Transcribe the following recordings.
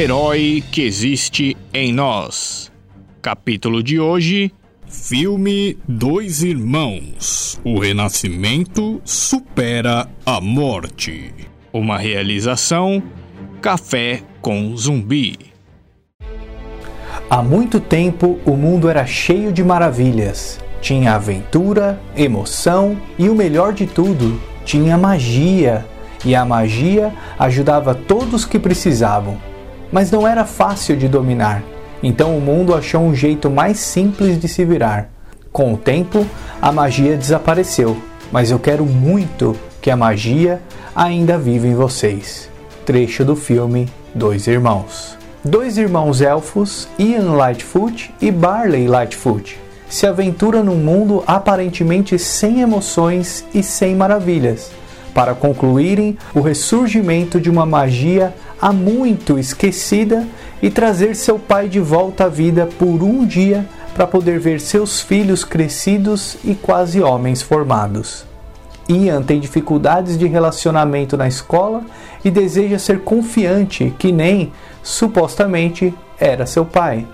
herói que existe em nós. Capítulo de hoje: Filme Dois Irmãos. O renascimento supera a morte. Uma realização: Café com Zumbi. Há muito tempo o mundo era cheio de maravilhas. Tinha aventura, emoção e o melhor de tudo, tinha magia. E a magia ajudava todos que precisavam. Mas não era fácil de dominar. Então o mundo achou um jeito mais simples de se virar. Com o tempo, a magia desapareceu, mas eu quero muito que a magia ainda viva em vocês. Trecho do filme Dois Irmãos. Dois irmãos elfos, Ian Lightfoot e Barley Lightfoot, se aventuram num mundo aparentemente sem emoções e sem maravilhas, para concluírem o ressurgimento de uma magia há muito esquecida e trazer seu pai de volta à vida por um dia para poder ver seus filhos crescidos e quase homens formados. Ian tem dificuldades de relacionamento na escola e deseja ser confiante, que nem, supostamente, era seu pai.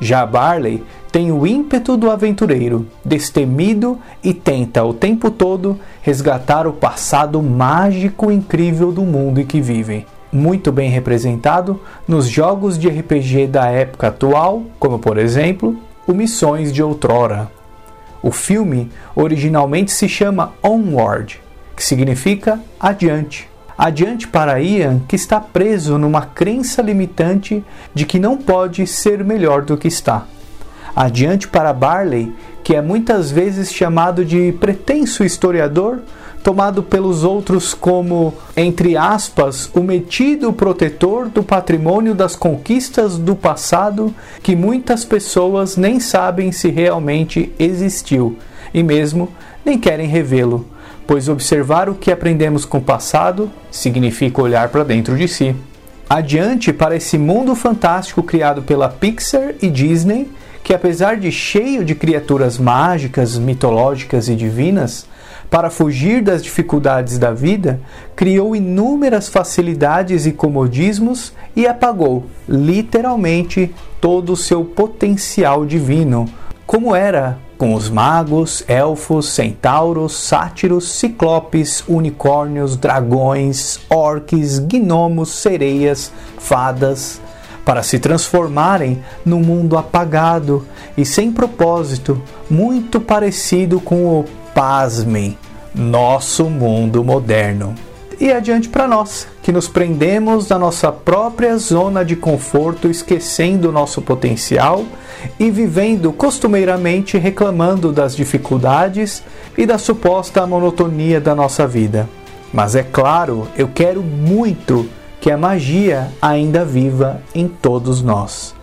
Já Barley tem o ímpeto do aventureiro, destemido e tenta o tempo todo resgatar o passado mágico e incrível do mundo em que vivem. Muito bem representado nos jogos de RPG da época atual, como por exemplo, o Missões de Outrora. O filme originalmente se chama Onward, que significa adiante. Adiante para Ian, que está preso numa crença limitante de que não pode ser melhor do que está. Adiante para Barley, que é muitas vezes chamado de pretenso historiador, tomado pelos outros como, entre aspas, o metido protetor do patrimônio das conquistas do passado que muitas pessoas nem sabem se realmente existiu e mesmo nem querem revê-lo, pois observar o que aprendemos com o passado significa olhar para dentro de si. Adiante para esse mundo fantástico criado pela Pixar e Disney, que apesar de cheio de criaturas mágicas, mitológicas e divinas, para fugir das dificuldades da vida, criou inúmeras facilidades e comodismos e apagou, literalmente, todo o seu potencial divino, como era com os magos, elfos, centauros, sátiros, ciclopes, unicórnios, dragões, orques, gnomos, sereias, fadas, para se transformarem num mundo apagado e sem propósito, muito parecido com o pasmem, nosso mundo moderno. E adiante para nós, que nos prendemos na nossa própria zona de conforto, esquecendo o nosso potencial e vivendo costumeiramente reclamando das dificuldades e da suposta monotonia da nossa vida. Mas é claro, eu quero muito que a magia ainda viva em todos nós.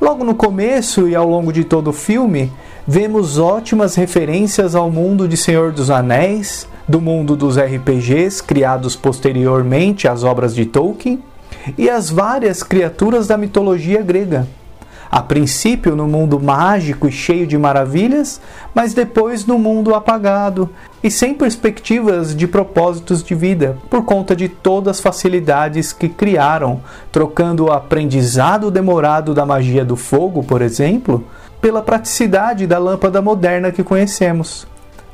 Logo no começo e ao longo de todo o filme, vemos ótimas referências ao mundo de Senhor dos Anéis, do mundo dos RPGs criados posteriormente às obras de Tolkien e as várias criaturas da mitologia grega. A princípio no mundo mágico e cheio de maravilhas, mas depois no mundo apagado e sem perspectivas de propósitos de vida, por conta de todas as facilidades que criaram, trocando o aprendizado demorado da magia do fogo, por exemplo, pela praticidade da lâmpada moderna que conhecemos.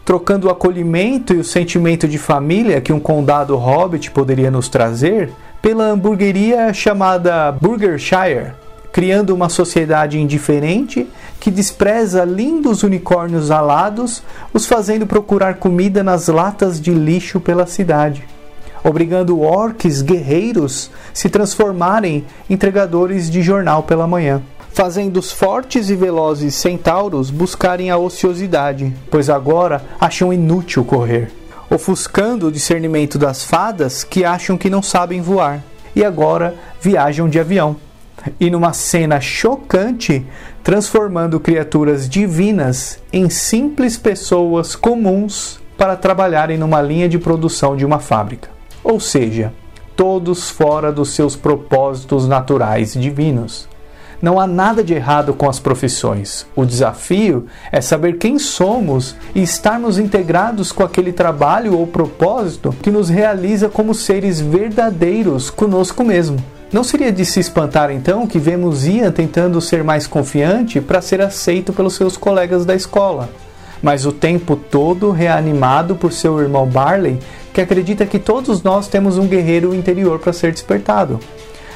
Trocando o acolhimento e o sentimento de família que um condado hobbit poderia nos trazer pela hamburgueria chamada Burgershire, criando uma sociedade indiferente que despreza lindos unicórnios alados, os fazendo procurar comida nas latas de lixo pela cidade, obrigando orques guerreiros se transformarem em entregadores de jornal pela manhã. Fazendo os fortes e velozes centauros buscarem a ociosidade, pois agora acham inútil correr, ofuscando o discernimento das fadas que acham que não sabem voar e agora viajam de avião e numa cena chocante, transformando criaturas divinas em simples pessoas comuns para trabalharem numa linha de produção de uma fábrica. Ou seja, todos fora dos seus propósitos naturais divinos. Não há nada de errado com as profissões. O desafio é saber quem somos e estarmos integrados com aquele trabalho ou propósito que nos realiza como seres verdadeiros conosco mesmo Não seria de se espantar então que vemos Ian tentando ser mais confiante para ser aceito pelos seus colegas da escola, mas o tempo todo reanimado por seu irmão Barley, que acredita que todos nós temos um guerreiro interior para ser despertado.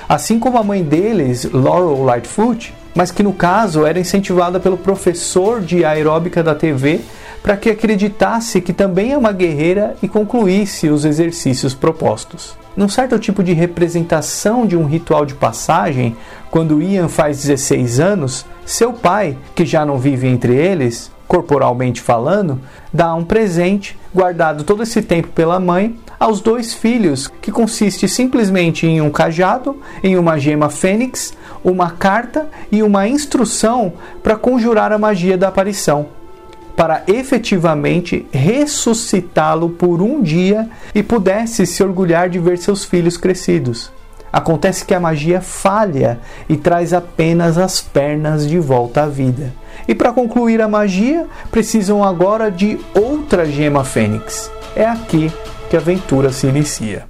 Assim como a mãe deles, Laurel Lightfoot, mas que no caso era incentivada pelo professor de aeróbica da TV para que acreditasse que também é uma guerreira e concluísse os exercícios propostos. Num certo tipo de representação de um ritual de passagem, quando Ian faz 16 anos, seu pai, que já não vive entre eles, corporalmente falando, dá um presente guardado todo esse tempo pela mãe aos dois filhos, que consiste simplesmente em um cajado, em uma gema fênix, uma carta e uma instrução para conjurar a magia da aparição para efetivamente ressuscitá-lo por um dia e pudesse se orgulhar de ver seus filhos crescidos. Acontece que a magia falha e traz apenas as pernas de volta à vida. E para concluir a magia, precisam agora de outra gema fênix. É aqui que a aventura se inicia.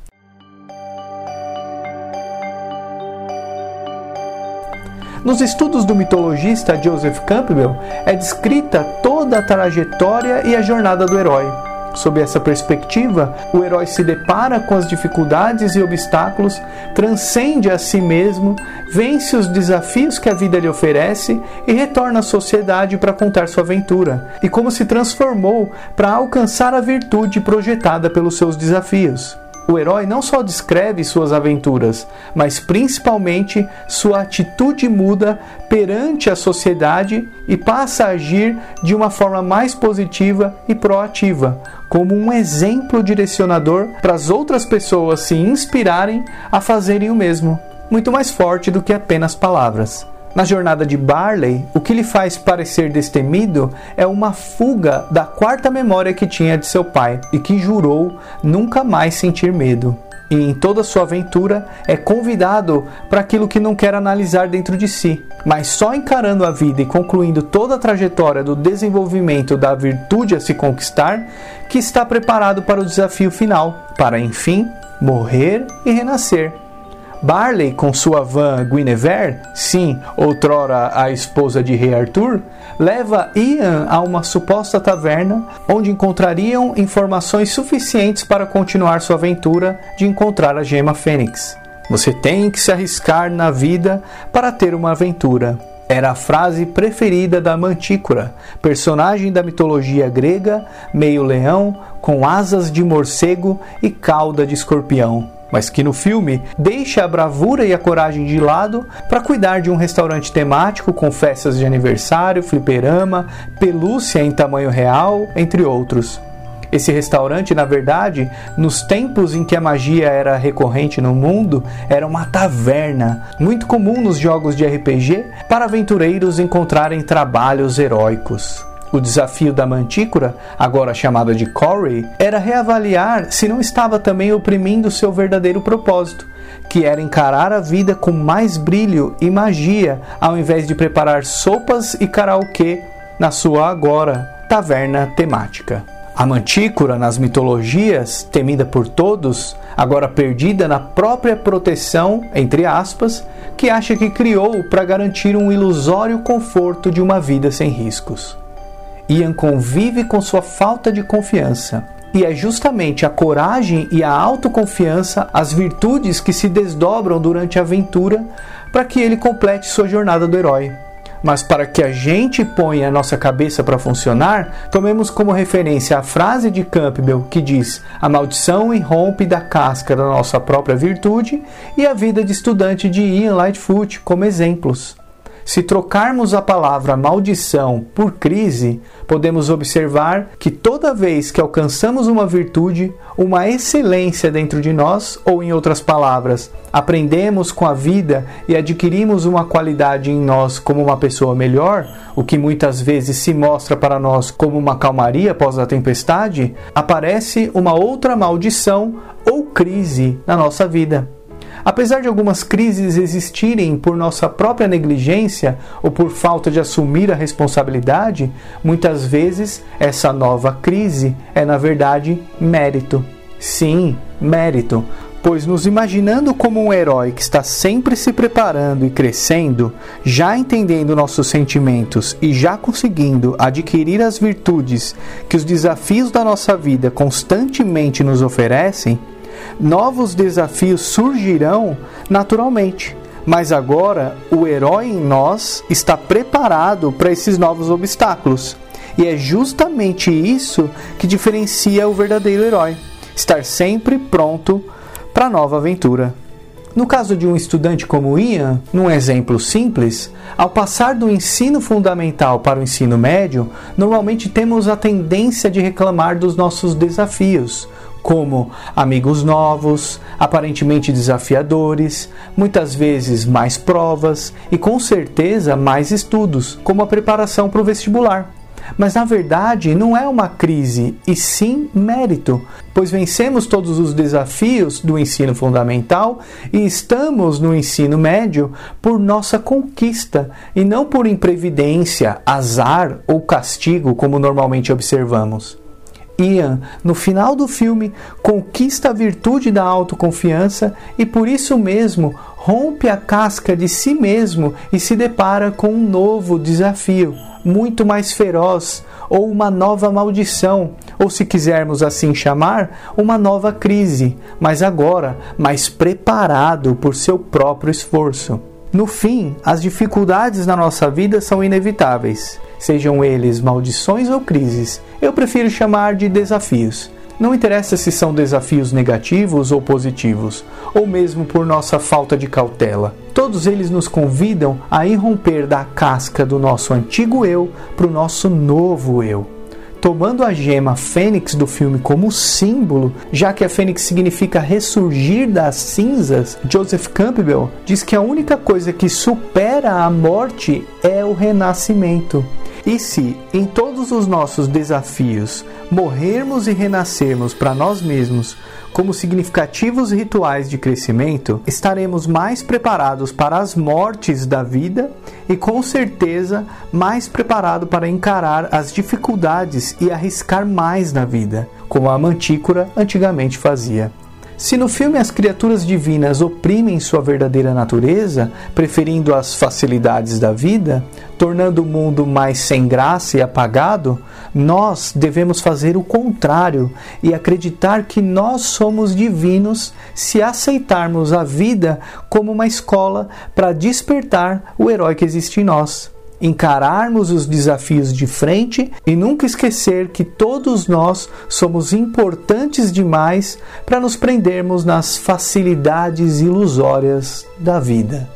Nos estudos do mitologista Joseph Campbell é descrita toda a trajetória e a jornada do herói. Sob essa perspectiva, o herói se depara com as dificuldades e obstáculos, transcende a si mesmo, vence os desafios que a vida lhe oferece e retorna à sociedade para contar sua aventura e como se transformou para alcançar a virtude projetada pelos seus desafios. O herói não só descreve suas aventuras, mas principalmente sua atitude muda perante a sociedade e passa a agir de uma forma mais positiva e proativa, como um exemplo direcionador para as outras pessoas se inspirarem a fazerem o mesmo, muito mais forte do que apenas palavras. Na jornada de Barley, o que lhe faz parecer destemido é uma fuga da quarta memória que tinha de seu pai e que jurou nunca mais sentir medo. E em toda sua aventura é convidado para aquilo que não quer analisar dentro de si, mas só encarando a vida e concluindo toda a trajetória do desenvolvimento da virtude a se conquistar, que está preparado para o desafio final, para enfim morrer e renascer Barley, com sua van Guinevere, sim, outrora a esposa de Rei Arthur, leva Ian a uma suposta taverna onde encontrariam informações suficientes para continuar sua aventura de encontrar a gema Fênix. Você tem que se arriscar na vida para ter uma aventura. Era a frase preferida da Mantícora, personagem da mitologia grega, meio leão, com asas de morcego e cauda de escorpião mas que no filme deixa a bravura e a coragem de lado para cuidar de um restaurante temático com festas de aniversário, fliperama, pelúcia em tamanho real, entre outros. Esse restaurante, na verdade, nos tempos em que a magia era recorrente no mundo, era uma taverna, muito comum nos jogos de RPG, para aventureiros encontrarem trabalhos heróicos. O desafio da Mantícora, agora chamada de Corey, era reavaliar se não estava também oprimindo seu verdadeiro propósito, que era encarar a vida com mais brilho e magia, ao invés de preparar sopas e karaokê na sua agora taverna temática. A Mantícora, nas mitologias, temida por todos, agora perdida na própria proteção, entre aspas, que acha que criou para garantir um ilusório conforto de uma vida sem riscos. Ian convive com sua falta de confiança. E é justamente a coragem e a autoconfiança as virtudes que se desdobram durante a aventura para que ele complete sua jornada do herói. Mas para que a gente ponha a nossa cabeça para funcionar, tomemos como referência a frase de Campbell que diz: A maldição irrompe da casca da nossa própria virtude e a vida de estudante de Ian Lightfoot como exemplos. Se trocarmos a palavra maldição por crise, podemos observar que toda vez que alcançamos uma virtude, uma excelência dentro de nós, ou em outras palavras, aprendemos com a vida e adquirimos uma qualidade em nós como uma pessoa melhor, o que muitas vezes se mostra para nós como uma calmaria após a tempestade, aparece uma outra maldição ou crise na nossa vida. Apesar de algumas crises existirem por nossa própria negligência ou por falta de assumir a responsabilidade, muitas vezes essa nova crise é, na verdade, mérito. Sim, mérito. pois nos imaginando como um herói que está sempre se preparando e crescendo, já entendendo nossos sentimentos e já conseguindo adquirir as virtudes que os desafios da nossa vida constantemente nos oferecem, novos desafios surgirão naturalmente. Mas agora o herói em nós está preparado para esses novos obstáculos. E é justamente isso que diferencia o verdadeiro herói: estar sempre pronto para nova aventura. No caso de um estudante como Ian, num exemplo simples, ao passar do ensino fundamental para o ensino médio, normalmente temos a tendência de reclamar dos nossos desafios, como amigos novos, aparentemente desafiadores, muitas vezes mais provas e com certeza mais estudos, como a preparação para o vestibular. Mas na verdade não é uma crise, e sim mérito, pois vencemos todos os desafios do ensino fundamental e estamos no ensino médio por nossa conquista e não por imprevidência, azar ou castigo, como normalmente observamos. Ian, no final do filme, conquista a virtude da autoconfiança e por isso mesmo rompe a casca de si mesmo e se depara com um novo desafio muito mais feroz, ou uma nova maldição, ou se quisermos assim chamar, uma nova crise, mas agora mais preparado por seu próprio esforço. No fim, as dificuldades na nossa vida são inevitáveis, sejam eles maldições ou crises. Eu prefiro chamar de desafios. Não interessa se são desafios negativos ou positivos, ou mesmo por nossa falta de cautela. Todos eles nos convidam a irromper da casca do nosso antigo eu para o nosso novo eu. Tomando a gema fênix do filme como símbolo, já que a fênix significa ressurgir das cinzas, Joseph Campbell diz que a única coisa que supera a morte é o renascimento. E se em todos os nossos desafios morrermos e renascermos para nós mesmos como significativos rituais de crescimento, estaremos mais preparados para as mortes da vida e com certeza mais preparado para encarar as dificuldades e arriscar mais na vida, como a mantícora antigamente fazia. Se no filme as criaturas divinas oprimem sua verdadeira natureza, preferindo as facilidades da vida, tornando o mundo mais sem graça e apagado, nós devemos fazer o contrário e acreditar que nós somos divinos se aceitarmos a vida como uma escola para despertar o herói que existe em nós encararmos os desafios de frente e nunca esquecer que todos nós somos importantes demais para nos prendermos nas facilidades ilusórias da vida.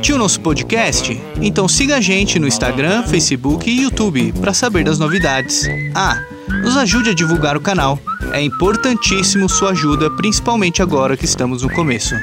Curtiu nosso podcast? Então siga a gente no Instagram, Facebook e YouTube para saber das novidades. Ah, nos ajude a divulgar o canal. É importantíssimo sua ajuda, principalmente agora que estamos no começo.